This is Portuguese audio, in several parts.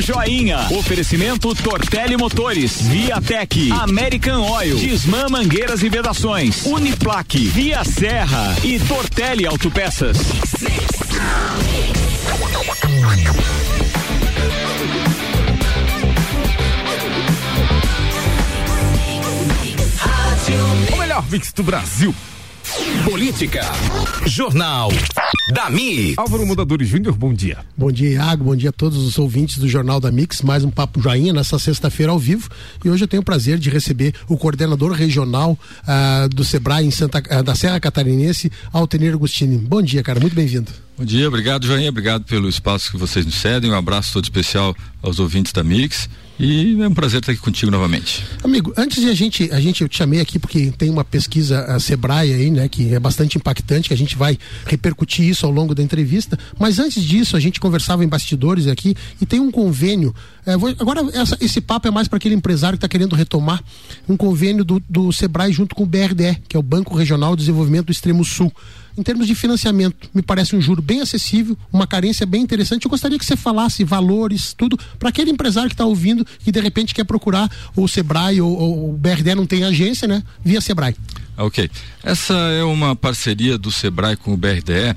Joinha. Oferecimento Tortelli Motores, Viatec, American Oil, Disman Mangueiras e Vedações, Uniplaque, Via Serra e Tortelli Autopeças. O melhor mix do Brasil. Política. Jornal da Mi. Álvaro Mudadores Júnior, bom dia. Bom dia, Iago. Bom dia a todos os ouvintes do Jornal da Mix. Mais um Papo Joinha nessa sexta-feira ao vivo. E hoje eu tenho o prazer de receber o coordenador regional uh, do Sebrae em Santa, uh, da Serra Catarinense, Altenir Agostini. Bom dia, cara. Muito bem-vindo. Bom dia, obrigado, Joinha. Obrigado pelo espaço que vocês nos cedem. Um abraço todo especial aos ouvintes da Mix. E é um prazer estar aqui contigo novamente. Amigo, antes de a gente, a gente eu te chamei aqui porque tem uma pesquisa a Sebrae aí, né, que é bastante impactante, que a gente vai repercutir isso ao longo da entrevista. Mas antes disso, a gente conversava em bastidores aqui e tem um convênio. É, vou, agora, essa, esse papo é mais para aquele empresário que está querendo retomar um convênio do, do Sebrae junto com o BRDE, que é o Banco Regional de Desenvolvimento do Extremo Sul em termos de financiamento, me parece um juro bem acessível, uma carência bem interessante. Eu gostaria que você falasse valores, tudo, para aquele empresário que está ouvindo que de repente quer procurar o Sebrae ou, ou o BRD não tem agência, né? Via Sebrae. Ok. Essa é uma parceria do Sebrae com o BRDE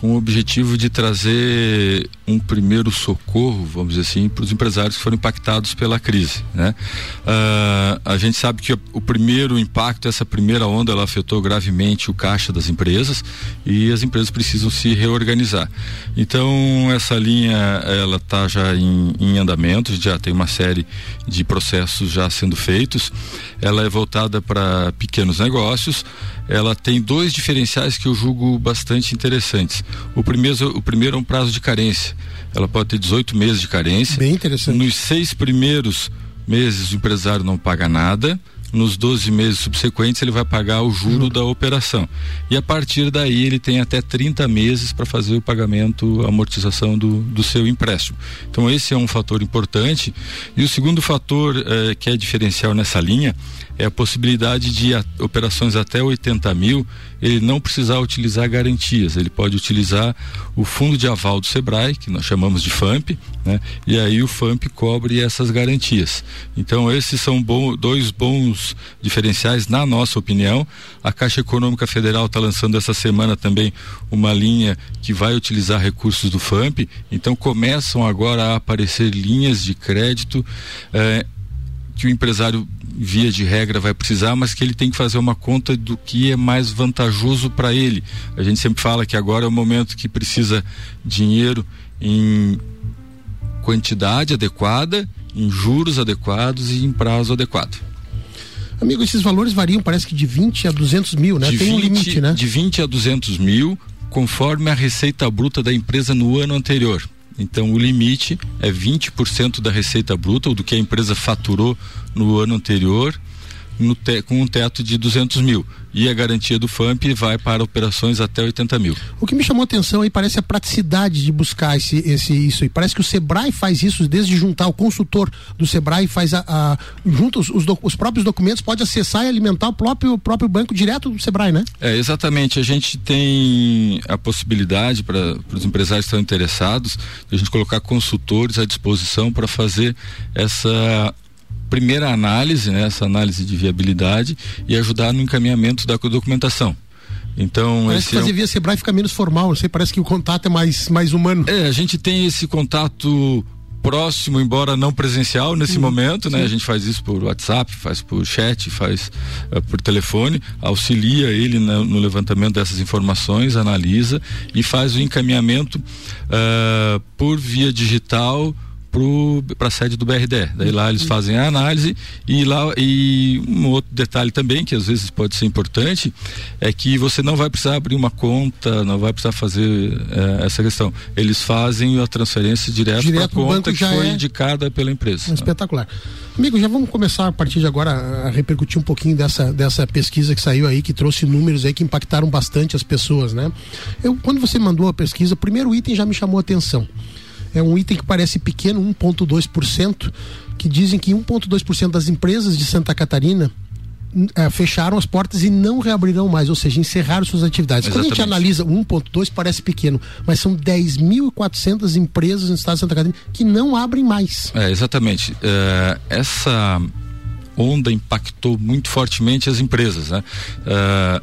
com o objetivo de trazer um primeiro socorro, vamos dizer assim, para os empresários que foram impactados pela crise. Né? Uh, a gente sabe que o primeiro impacto, essa primeira onda, ela afetou gravemente o caixa das empresas e as empresas precisam se reorganizar. Então essa linha ela está já em, em andamento, já tem uma série de processos já sendo feitos. Ela é voltada para pequenos negócios ela tem dois diferenciais que eu julgo bastante interessantes. O primeiro, o primeiro é um prazo de carência. Ela pode ter 18 meses de carência. Bem interessante. Nos seis primeiros meses o empresário não paga nada nos 12 meses subsequentes ele vai pagar o juro uhum. da operação. E a partir daí ele tem até 30 meses para fazer o pagamento, a amortização do, do seu empréstimo. Então esse é um fator importante. E o segundo fator eh, que é diferencial nessa linha é a possibilidade de a, operações até 80 mil ele não precisar utilizar garantias, ele pode utilizar o fundo de aval do Sebrae, que nós chamamos de FAMP, né? E aí o FAMP cobre essas garantias. Então esses são bom, dois bons diferenciais na nossa opinião. A Caixa Econômica Federal está lançando essa semana também uma linha que vai utilizar recursos do FAMP. Então começam agora a aparecer linhas de crédito eh, que o empresário via de regra vai precisar, mas que ele tem que fazer uma conta do que é mais vantajoso para ele. A gente sempre fala que agora é o momento que precisa dinheiro em quantidade adequada, em juros adequados e em prazo adequado. Amigo, esses valores variam, parece que de 20 a 200 mil, né? De Tem 20, um limite, né? De 20 a 200 mil, conforme a receita bruta da empresa no ano anterior. Então o limite é 20% da receita bruta, ou do que a empresa faturou no ano anterior, te, com um teto de 200 mil. E a garantia do FAMP vai para operações até 80 mil. O que me chamou a atenção aí parece a praticidade de buscar esse, esse, isso aí. Parece que o Sebrae faz isso desde juntar o consultor do Sebrae faz a, a junta os, os, os, próprios documentos, pode acessar e alimentar o próprio, o próprio banco direto do Sebrae, né? É, exatamente. A gente tem a possibilidade para os empresários que estão interessados de a gente colocar consultores à disposição para fazer essa primeira análise, né, essa análise de viabilidade e ajudar no encaminhamento da documentação. Então, parece esse que fazer é um... via Sebrae fica menos formal, você parece que o contato é mais, mais humano. É, a gente tem esse contato próximo, embora não presencial nesse sim, momento, né? Sim. A gente faz isso por WhatsApp, faz por chat, faz uh, por telefone, auxilia ele no, no, levantamento dessas informações, analisa e faz o encaminhamento uh, por via digital para a sede do BRD. Daí lá eles fazem a análise e lá e um outro detalhe também que às vezes pode ser importante é que você não vai precisar abrir uma conta, não vai precisar fazer é, essa questão. Eles fazem a transferência direto, para a conta que foi é... indicada pela empresa. Espetacular. Amigo, já vamos começar a partir de agora a repercutir um pouquinho dessa, dessa pesquisa que saiu aí, que trouxe números aí que impactaram bastante as pessoas, né? Eu, quando você mandou a pesquisa, o primeiro item já me chamou a atenção é um item que parece pequeno, 1,2%, que dizem que 1,2% das empresas de Santa Catarina é, fecharam as portas e não reabrirão mais, ou seja, encerraram suas atividades. Exatamente. Quando a gente analisa 1.2 parece pequeno, mas são 10.400 empresas no estado de Santa Catarina que não abrem mais. É, exatamente. É, essa onda impactou muito fortemente as empresas, né? É,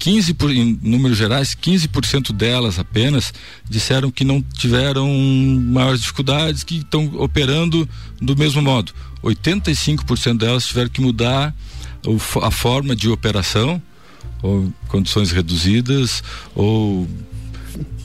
15 por, em números gerais, 15% delas apenas disseram que não tiveram maiores dificuldades, que estão operando do mesmo modo. 85% delas tiveram que mudar a forma de operação, ou condições reduzidas, ou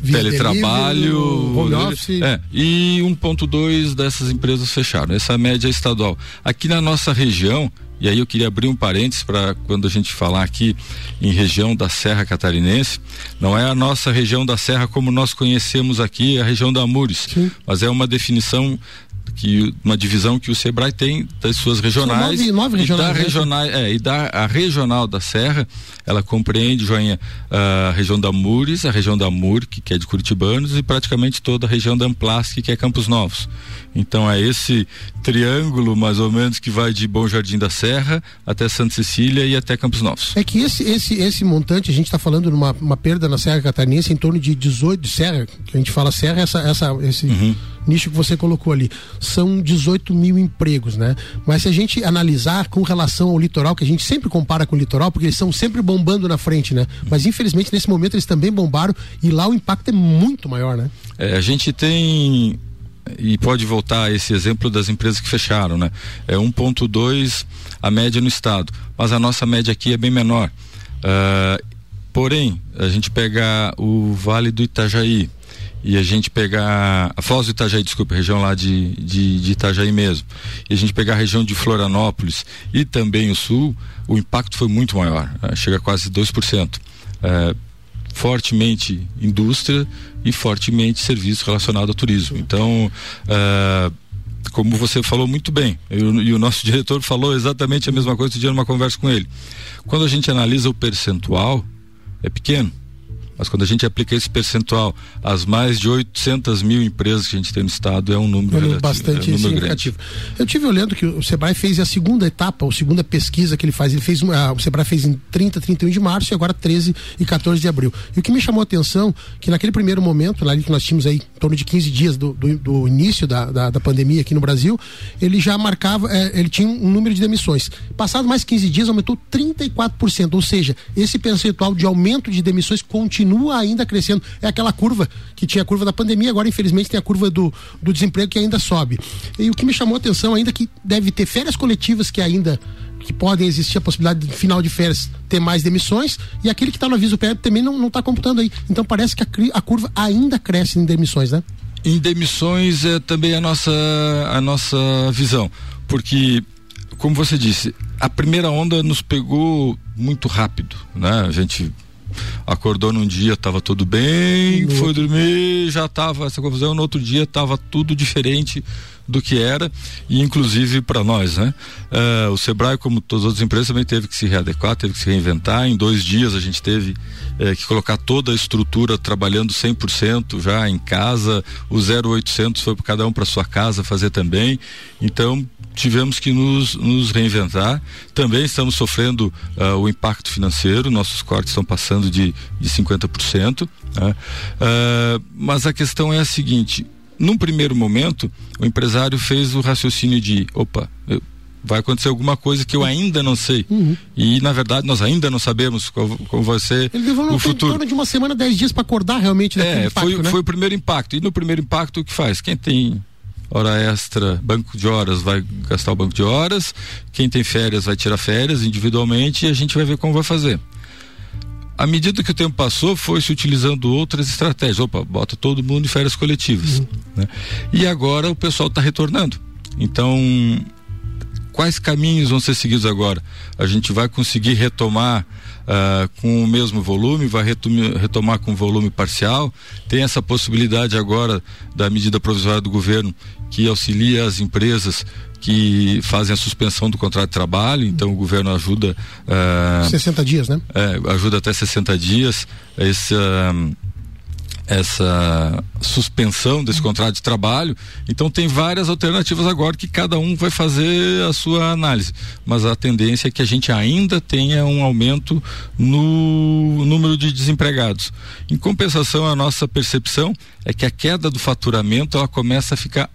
Via teletrabalho, home office. É, e 1.2 dessas empresas fecharam. Essa média é estadual. Aqui na nossa região, e aí eu queria abrir um parênteses para quando a gente falar aqui em região da Serra Catarinense, não é a nossa região da Serra como nós conhecemos aqui, é a região da Amures, Sim. mas é uma definição que uma divisão que o Sebrae tem das suas regionais, nove, nove regionais, e da regional, é, e da a regional da Serra, ela compreende joinha a região da Mures, a região da Murque, que é de Curitibanos e praticamente toda a região da Amplasque, que é Campos Novos. Então é esse triângulo mais ou menos que vai de Bom Jardim da Serra até Santa Cecília e até Campos Novos. É que esse esse esse montante a gente está falando numa uma perda na Serra Catarinense em torno de 18 de serra, que a gente fala serra essa essa esse uhum nicho que você colocou ali. São 18 mil empregos, né? Mas se a gente analisar com relação ao litoral, que a gente sempre compara com o litoral, porque eles estão sempre bombando na frente, né? Mas infelizmente nesse momento eles também bombaram e lá o impacto é muito maior, né? É, a gente tem e pode voltar a esse exemplo das empresas que fecharam, né? É 1.2 a média no estado, mas a nossa média aqui é bem menor. Uh, porém, a gente pega o Vale do Itajaí, e a gente pegar a Foz do Itajaí, desculpa, região lá de, de, de, Itajaí mesmo, e a gente pegar a região de Florianópolis e também o sul, o impacto foi muito maior, né? chega a quase 2%. É, fortemente indústria e fortemente serviço relacionado ao turismo. Então, é, como você falou muito bem, eu, e o nosso diretor falou exatamente a mesma coisa outro dia numa conversa com ele. Quando a gente analisa o percentual, é pequeno mas quando a gente aplica esse percentual às mais de 800 mil empresas que a gente tem no estado, é um número, relativo, bastante é um número significativo. Grande. Eu tive olhando que o Sebrae fez a segunda etapa, a segunda pesquisa que ele faz. Ele fez uma, o Sebrae fez em 30, 31 de março e agora 13 e 14 de abril. E o que me chamou a atenção que naquele primeiro momento, lá que nós tínhamos aí em torno de 15 dias do, do, do início da, da, da, pandemia aqui no Brasil, ele já marcava, é, ele tinha um número de demissões. Passado mais 15 dias, aumentou 34%. Ou seja, esse percentual de aumento de demissões continua continua ainda crescendo. É aquela curva que tinha a curva da pandemia, agora infelizmente tem a curva do, do desemprego que ainda sobe. E o que me chamou a atenção ainda é que deve ter férias coletivas que ainda que podem existir a possibilidade de final de férias ter mais demissões e aquele que está no aviso prévio também não está computando aí. Então parece que a, a curva ainda cresce em demissões, né? Em demissões é também a nossa a nossa visão, porque como você disse, a primeira onda nos pegou muito rápido, né? A gente acordou num dia, estava tudo bem, foi dormir, já estava essa confusão, no outro dia estava tudo diferente do que era e inclusive para nós, né? Uh, o Sebrae, como todas as outras empresas, também teve que se readequar, teve que se reinventar. Em dois dias a gente teve uh, que colocar toda a estrutura trabalhando 100% já em casa. O 0800 foi para cada um para sua casa fazer também. Então tivemos que nos, nos reinventar. Também estamos sofrendo uh, o impacto financeiro, nossos cortes estão passando de, de 50%. Né? Uh, mas a questão é a seguinte: num primeiro momento, o empresário fez o raciocínio de: opa, eu, vai acontecer alguma coisa que eu ainda não sei. Uhum. E na verdade nós ainda não sabemos como, vai ser Ele levou o futuro. De uma semana, dez dias para acordar realmente. É, impacto, foi, né? foi o primeiro impacto. E no primeiro impacto o que faz? Quem tem hora extra, banco de horas vai gastar o banco de horas, quem tem férias vai tirar férias individualmente e a gente vai ver como vai fazer. À medida que o tempo passou, foi se utilizando outras estratégias. Opa, bota todo mundo em férias coletivas. Uhum. Né? E agora o pessoal está retornando. Então, quais caminhos vão ser seguidos agora? A gente vai conseguir retomar uh, com o mesmo volume, vai retomar com volume parcial. Tem essa possibilidade agora da medida provisória do governo que auxilia as empresas que fazem a suspensão do contrato de trabalho, então o governo ajuda. Uh, 60 dias, né? É, ajuda até 60 dias. Esse, uh, essa suspensão desse contrato de trabalho. Então tem várias alternativas agora que cada um vai fazer a sua análise. Mas a tendência é que a gente ainda tenha um aumento no número de desempregados. Em compensação, a nossa percepção é que a queda do faturamento ela começa a ficar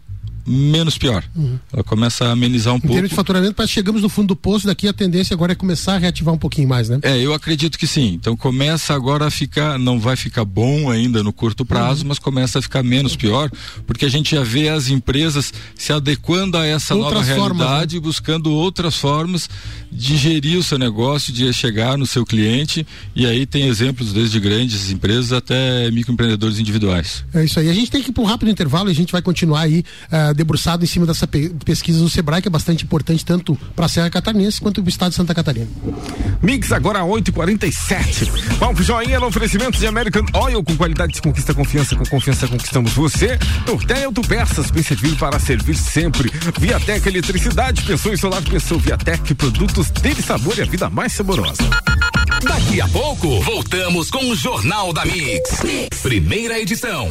menos pior. Uhum. Ela começa a amenizar um em pouco. Em termos de faturamento, parece chegamos no fundo do poço, daqui a tendência agora é começar a reativar um pouquinho mais, né? É, eu acredito que sim. Então começa agora a ficar, não vai ficar bom ainda no curto prazo, uhum. mas começa a ficar menos pior, porque a gente já vê as empresas se adequando a essa outras nova realidade, formas, né? buscando outras formas de gerir o seu negócio, de chegar no seu cliente, e aí tem exemplos desde grandes empresas até microempreendedores individuais. É isso aí. A gente tem que ir para um rápido intervalo e a gente vai continuar aí uh, debruçado em cima dessa pe pesquisa do Sebrae, que é bastante importante tanto para a Serra Catarinense quanto para o estado de Santa Catarina. Mix agora 8h47. Vamos pro joinha no oferecimento de American Oil com qualidade de conquista confiança, com confiança conquistamos você. Tortel Autopeças, bem servido para servir sempre. Viatec Eletricidade, pensou em solar, pensou Viatec, produtos dele sabor e a vida mais saborosa. Daqui a pouco, voltamos com o Jornal da mix. mix. Primeira edição.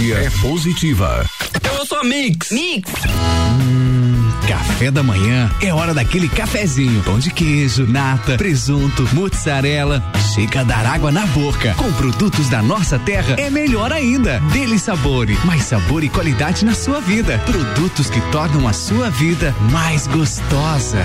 energia é positiva. Eu sou a Mix. Mix. Hum, café da manhã é hora daquele cafezinho. Pão de queijo, nata, presunto, mozzarella. Chega a dar água na boca. Com produtos da nossa terra é melhor ainda. Dele Sabore, mais sabor e qualidade na sua vida. Produtos que tornam a sua vida mais gostosa.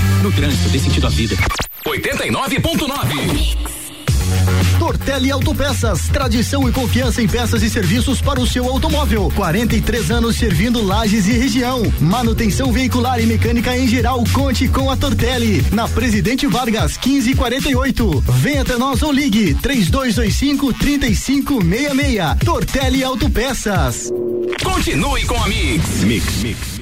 No trânsito, dê sentido à vida. 89.9 Tortelli Autopeças, tradição e confiança em peças e serviços para o seu automóvel. 43 anos servindo lajes e região. Manutenção veicular e mecânica em geral, conte com a Tortelli. Na Presidente Vargas, 1548. Venha até nós ou ligue 3225 3566. Tortelli Autopeças. Continue com a Mix. Mix, Mix.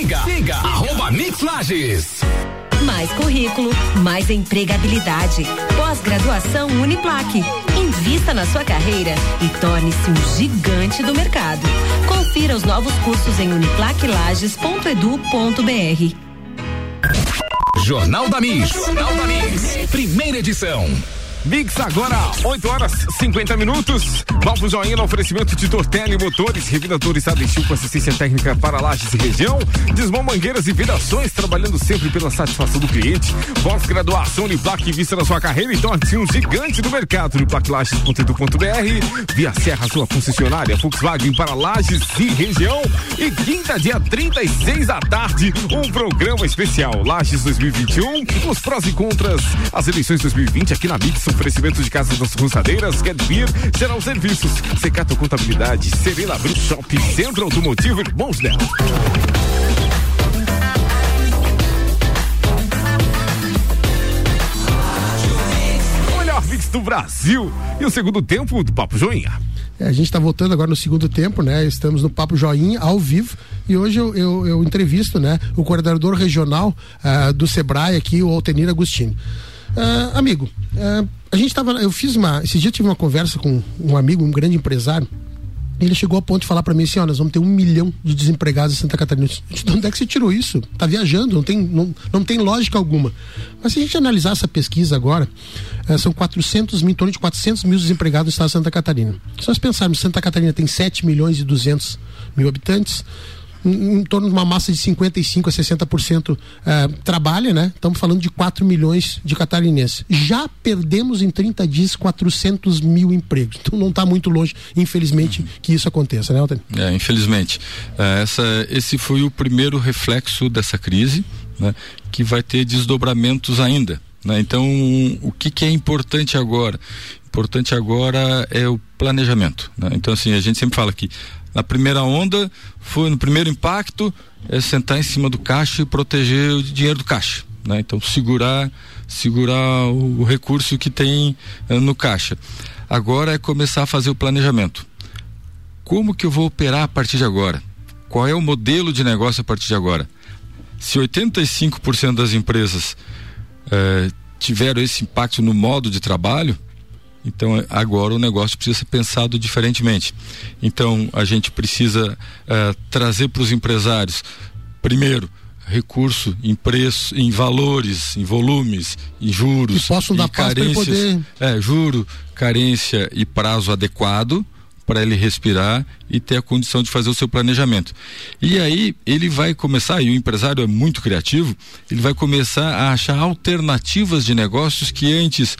Siga, siga, arroba Mix Lages. Mais currículo, mais empregabilidade. Pós-graduação Uniplaque. Invista na sua carreira e torne-se um gigante do mercado. Confira os novos cursos em uniplaquelages.edu.br. Jornal da Mix. Jornal da Mix. Primeira edição. Mix agora, 8 horas 50 minutos. Pro joinha no oferecimento de Tortelli Motores, Revida Estado Estil com assistência técnica para lajes e região. Desmão Mangueiras e Vidações, trabalhando sempre pela satisfação do cliente. Pós-graduação Uniplac vista na sua carreira e torne-se um gigante do mercado. Uniplaclages.edu.br Via Serra, sua concessionária Volkswagen para lajes e região. E quinta, dia 36 da tarde, um programa especial Lages 2021. Os prós e contras, as eleições 2020 aqui na Mix Oferecimento de Casas das Roçadeiras, Beer, Geral Serviços, Secato Contabilidade, Serena Brut Shop, Centro Automotivo Irmãos Nel. O melhor mix do Brasil e o segundo tempo do Papo Joinha. É, a gente está voltando agora no segundo tempo, né? Estamos no Papo Joinha, ao vivo, e hoje eu, eu, eu entrevisto, né? O coordenador regional uh, do Sebrae aqui, o Altenir Agostini. Uh, amigo, uh, a gente estava. Eu fiz uma. Esse dia eu tive uma conversa com um amigo, um grande empresário. Ele chegou ao ponto de falar para mim assim: ó, nós vamos ter um milhão de desempregados em Santa Catarina. De onde é que você tirou isso? Tá viajando, não tem, não, não tem lógica alguma. Mas se a gente analisar essa pesquisa agora, uh, são 400 mil, em torno de 400 mil desempregados no estado de Santa Catarina. Se nós pensarmos, Santa Catarina tem 7 milhões e 200 mil habitantes, em, em torno de uma massa de 55 a 60% é, trabalha, né? Estamos falando de 4 milhões de catarinenses. Já perdemos em 30 dias 400 mil empregos. Então não está muito longe, infelizmente, que isso aconteça, né, Alten? É, infelizmente. É, essa, esse foi o primeiro reflexo dessa crise, né? Que vai ter desdobramentos ainda. Né? Então, o que, que é importante agora? Importante agora é o planejamento. Né? Então, assim, a gente sempre fala que na primeira onda, foi no primeiro impacto, é sentar em cima do caixa e proteger o dinheiro do caixa. Né? Então, segurar, segurar o, o recurso que tem é, no caixa. Agora é começar a fazer o planejamento. Como que eu vou operar a partir de agora? Qual é o modelo de negócio a partir de agora? Se 85% das empresas eh, tiveram esse impacto no modo de trabalho, então agora o negócio precisa ser pensado diferentemente. Então a gente precisa uh, trazer para os empresários, primeiro, recurso em preço, em valores, em volumes, em juros, possam dar carências, poder... é, juro, carência e prazo adequado para ele respirar e ter a condição de fazer o seu planejamento. E aí ele vai começar, e o empresário é muito criativo, ele vai começar a achar alternativas de negócios que antes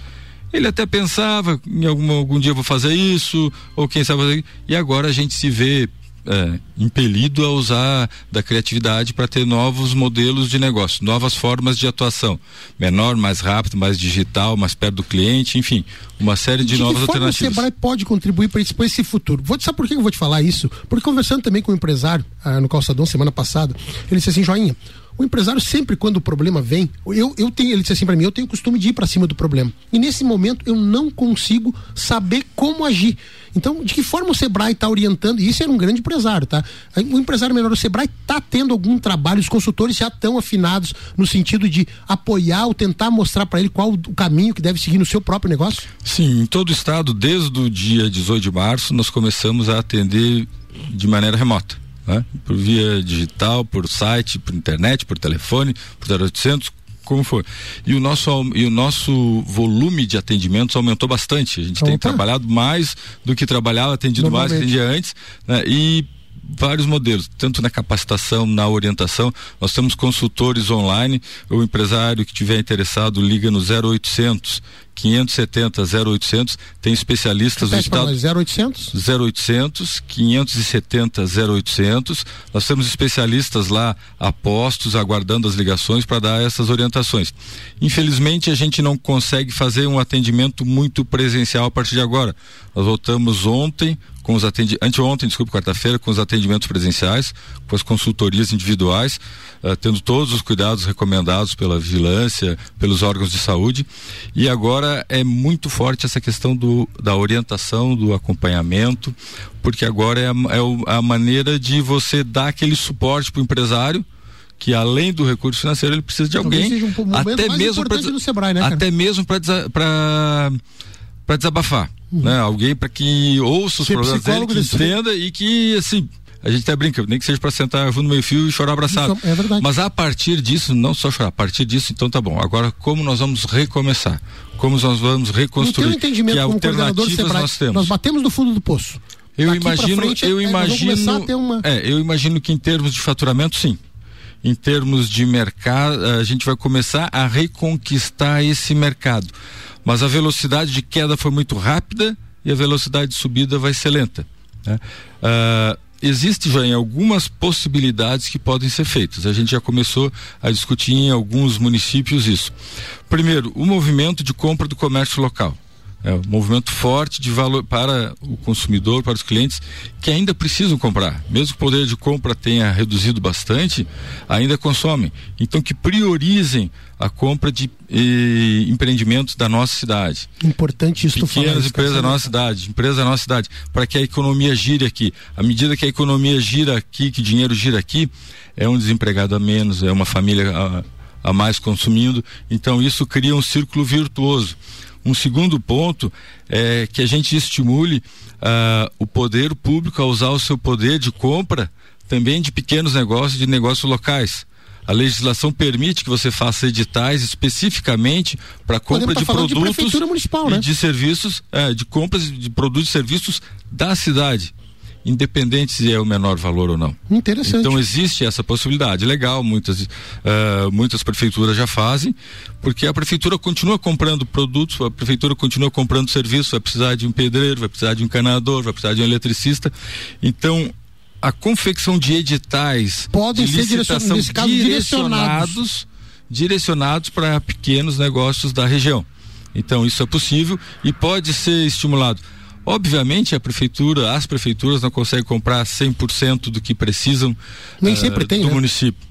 ele até pensava, em algum, algum dia eu vou fazer isso, ou quem sabe fazer, e agora a gente se vê é, impelido a usar da criatividade para ter novos modelos de negócio, novas formas de atuação, menor, mais rápido, mais digital, mais perto do cliente, enfim, uma série de, de novas que alternativas. O Sebrae pode contribuir para esse, esse, futuro. Vou sabe por que eu vou te falar isso? Porque conversando também com um empresário ah, no Calçadão semana passada, ele disse assim, joinha, o empresário sempre quando o problema vem, eu, eu tenho, ele disse assim para mim, eu tenho o costume de ir para cima do problema. E nesse momento eu não consigo saber como agir. Então, de que forma o Sebrae está orientando? E isso era um grande empresário, tá? O empresário menor, o Sebrae está tendo algum trabalho, os consultores já estão afinados no sentido de apoiar ou tentar mostrar para ele qual o caminho que deve seguir no seu próprio negócio? Sim, em todo o estado, desde o dia 18 de março, nós começamos a atender de maneira remota né? por via digital, por site, por internet, por telefone, por 0800, como for. E o nosso, e o nosso volume de atendimentos aumentou bastante. A gente Opa. tem trabalhado mais do que trabalhava, atendido mais do que atendia antes. Né? E vários modelos, tanto na capacitação, na orientação. Nós temos consultores online. O empresário que tiver interessado liga no 0800 570 0800, tem especialistas Repete do estado. 0800? 0800 570 0800. Nós temos especialistas lá apostos, aguardando as ligações para dar essas orientações. Infelizmente, a gente não consegue fazer um atendimento muito presencial a partir de agora. Nós voltamos ontem com os atendimentos, anteontem, desculpe, quarta-feira, com os atendimentos presenciais, com as consultorias individuais, uh, tendo todos os cuidados recomendados pela vigilância, pelos órgãos de saúde. E agora é muito forte essa questão do, da orientação, do acompanhamento, porque agora é a, é a maneira de você dar aquele suporte para o empresário que além do recurso financeiro ele precisa de alguém um até mesmo pra, Sebrae, né, até mesmo para para desabafar, uhum. né? Alguém para que ouça os Ser problemas dele, que entenda e que assim a gente até brinca, nem que seja para sentar no meio fio e chorar abraçado. Isso é verdade. Mas a partir disso, não só chorar, a partir disso, então tá bom. Agora, como nós vamos recomeçar? Como nós vamos reconstruir? Entendimento que como alternativas Sebrae, nós temos? nós batemos no fundo do poço. Eu Daqui imagino, frente, eu é, imagino, uma- é, eu imagino que em termos de faturamento, sim. Em termos de mercado, a gente vai começar a reconquistar esse mercado. Mas a velocidade de queda foi muito rápida e a velocidade de subida vai ser lenta. né? Ah, existe já em algumas possibilidades que podem ser feitas. A gente já começou a discutir em alguns municípios isso. Primeiro, o movimento de compra do comércio local. É um movimento forte de valor para o consumidor, para os clientes que ainda precisam comprar. Mesmo que o poder de compra tenha reduzido bastante, ainda consomem. Então que priorizem a compra de eh, empreendimentos da nossa cidade. Importante isso Pequenas empresas da nossa cidade, empresas da nossa cidade, para que a economia gire aqui. À medida que a economia gira aqui, que dinheiro gira aqui, é um desempregado a menos, é uma família a, a mais consumindo. Então isso cria um círculo virtuoso. Um segundo ponto é que a gente estimule ah, o poder público a usar o seu poder de compra também de pequenos negócios, de negócios locais. A legislação permite que você faça editais especificamente para compra de tá de produtos municipal, e né? de serviços, é, de compras de produtos e serviços da cidade, independente se é o menor valor ou não. Interessante. Então existe essa possibilidade. Legal, muitas, ah, muitas prefeituras já fazem, porque a prefeitura continua comprando produtos, a prefeitura continua comprando serviços, vai precisar de um pedreiro, vai precisar de um encanador, vai precisar de um eletricista. Então, a confecção de editais Podem de ser direcion- licitação caso, direcionados direcionados para pequenos negócios da região. Então isso é possível e pode ser estimulado. Obviamente a prefeitura, as prefeituras não conseguem comprar 100% do que precisam Nem ah, sempre tem, do né? município.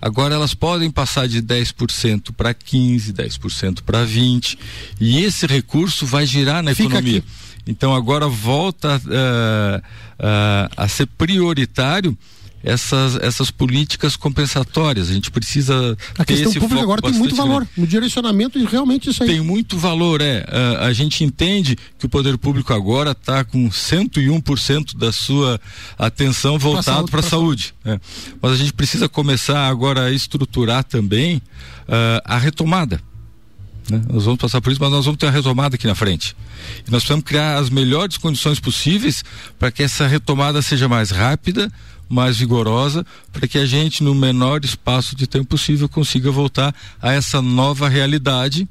Agora elas podem passar de 10% para 15, 10% para 20 e esse recurso vai girar na Fica economia. aqui. Então agora volta ah, ah, a ser prioritário essas, essas políticas compensatórias. A gente precisa A questão esse pública agora tem muito valor. grande. No direcionamento, realmente isso aí. Tem muito valor, é. Ah, a gente entende que o poder público agora está com 101% da sua atenção voltado saúde, para a pra saúde. é. Mas a gente precisa começar agora a estruturar também ah, a retomada. Né? Nós vamos passar por isso, mas nós vamos ter uma retomada aqui na frente. E nós precisamos criar as melhores condições possíveis para que essa retomada seja mais rápida, mais vigorosa, para que a gente, no menor espaço de tempo possível, consiga voltar a essa nova realidade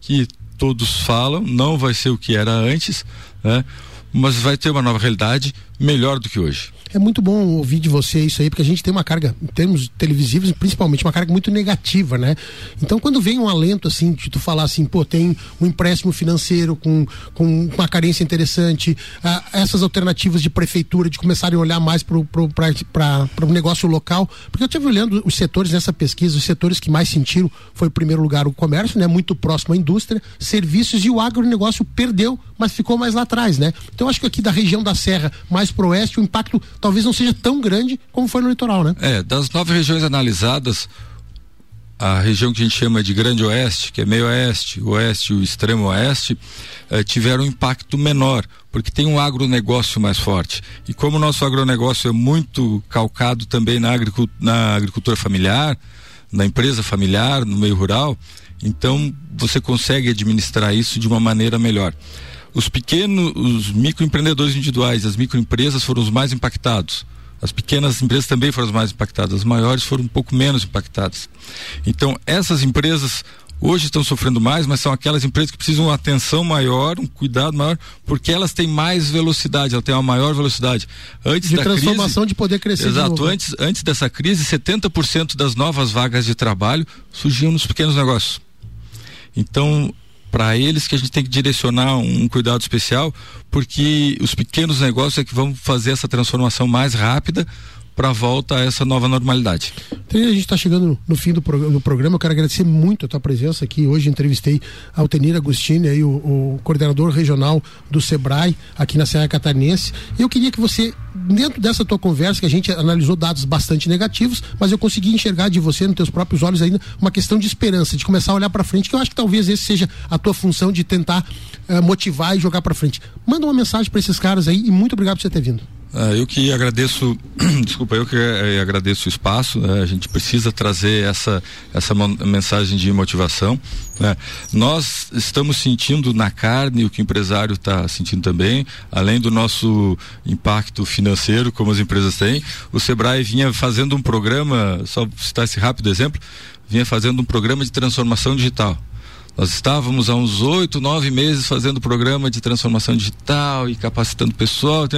que todos falam, não vai ser o que era antes, né? mas vai ter uma nova realidade melhor do que hoje. É muito bom ouvir de você isso aí, porque a gente tem uma carga, em termos televisivos, principalmente, uma carga muito negativa, né? Então, quando vem um alento assim, de tu falar assim, pô, tem um empréstimo financeiro com, com uma carência interessante, essas alternativas de prefeitura, de começarem a olhar mais para o negócio local, porque eu estive olhando os setores nessa pesquisa, os setores que mais sentiram foi, em primeiro lugar, o comércio, né? Muito próximo à indústria, serviços e o agronegócio perdeu, mas ficou mais lá atrás, né? Então, acho que aqui da região da Serra, mais pro oeste, o impacto talvez não seja tão grande como foi no litoral, né? É, das nove regiões analisadas, a região que a gente chama de Grande Oeste, que é meio oeste, oeste e o extremo oeste, eh, tiveram um impacto menor, porque tem um agronegócio mais forte. E como o nosso agronegócio é muito calcado também na, na agricultura familiar, na empresa familiar, no meio rural, então você consegue administrar isso de uma maneira melhor. Os pequenos, os microempreendedores individuais, as microempresas foram os mais impactados. As pequenas empresas também foram as mais impactadas, as maiores foram um pouco menos impactadas. Então, essas empresas hoje estão sofrendo mais, mas são aquelas empresas que precisam de uma atenção maior, um cuidado maior, porque elas têm mais velocidade, elas têm uma maior velocidade. Antes De da transformação crise, de poder crescer Exato, novo. antes, antes dessa crise, 70% das novas vagas de trabalho surgiam nos pequenos negócios. Então, para eles que a gente tem que direcionar um cuidado especial, porque os pequenos negócios é que vão fazer essa transformação mais rápida para volta a essa nova normalidade. Então, a gente está chegando no, fim do, prog- do programa. Eu quero agradecer muito a tua presença aqui. Hoje entrevistei a Altenir Agostini, aí, o, o coordenador regional do Sebrae, aqui na Serra Catarinense. Eu queria que você, dentro dessa tua conversa, que a gente analisou dados bastante negativos, mas eu consegui enxergar de você, nos teus próprios olhos, ainda uma questão de esperança, de começar a olhar para frente, que eu acho que talvez esse seja a tua função de tentar eh, motivar e jogar para frente. Manda uma mensagem para esses caras aí e muito obrigado por você ter vindo. Uh, eu que agradeço, desculpa, eu que eh, agradeço o espaço. Né? A gente precisa trazer essa essa mensagem de motivação. Né? Nós estamos sentindo na carne o que o empresário está sentindo também, além do nosso impacto financeiro, como as empresas têm. O Sebrae vinha fazendo um programa, só citar esse rápido exemplo, vinha fazendo um programa de transformação digital. Nós estávamos há uns oito, nove meses fazendo programa de transformação digital e capacitando pessoal.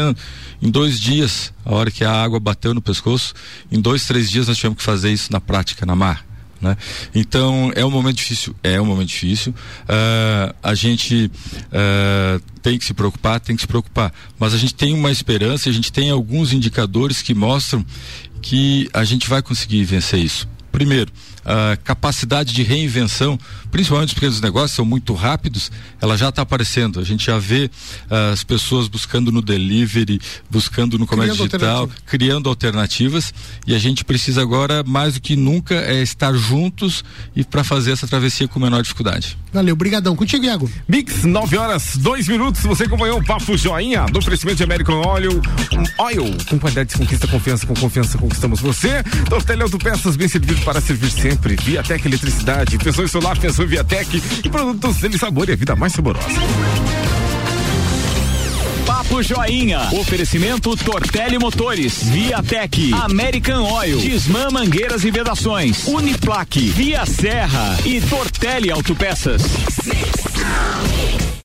Em dois dias, a hora que a água bateu no pescoço, em dois, três dias nós tivemos que fazer isso na prática, na mar. Né? Então é um momento difícil, é um momento difícil. Uh, a gente uh, tem que se preocupar, tem que se preocupar. Mas a gente tem uma esperança, a gente tem alguns indicadores que mostram que a gente vai conseguir vencer isso. Primeiro, a capacidade de reinvenção, principalmente os pequenos negócios, são muito rápidos, ela já está aparecendo. A gente já vê uh, as pessoas buscando no delivery, buscando no comércio criando digital, alternativa. criando alternativas. E a gente precisa agora, mais do que nunca, é estar juntos e para fazer essa travessia com menor dificuldade. Valeu, brigadão. Contigo, Iago. Mix, 9 horas, 2 minutos. Você acompanhou o Papo Joinha do oferecimento de American Oil. Um oil, com qualidade de conquista, confiança, com confiança conquistamos você. Tortelha Autopeças, bem servido para servir sempre sempre. Viatec Eletricidade, pensou em solar, pensou em Viatec e produtos dele sabor e a vida mais saborosa. Papo Joinha. Oferecimento Tortelli Motores, Viatec, American Oil, Disman Mangueiras e Vedações, Uniplaque, Via Serra e Tortelli Autopeças.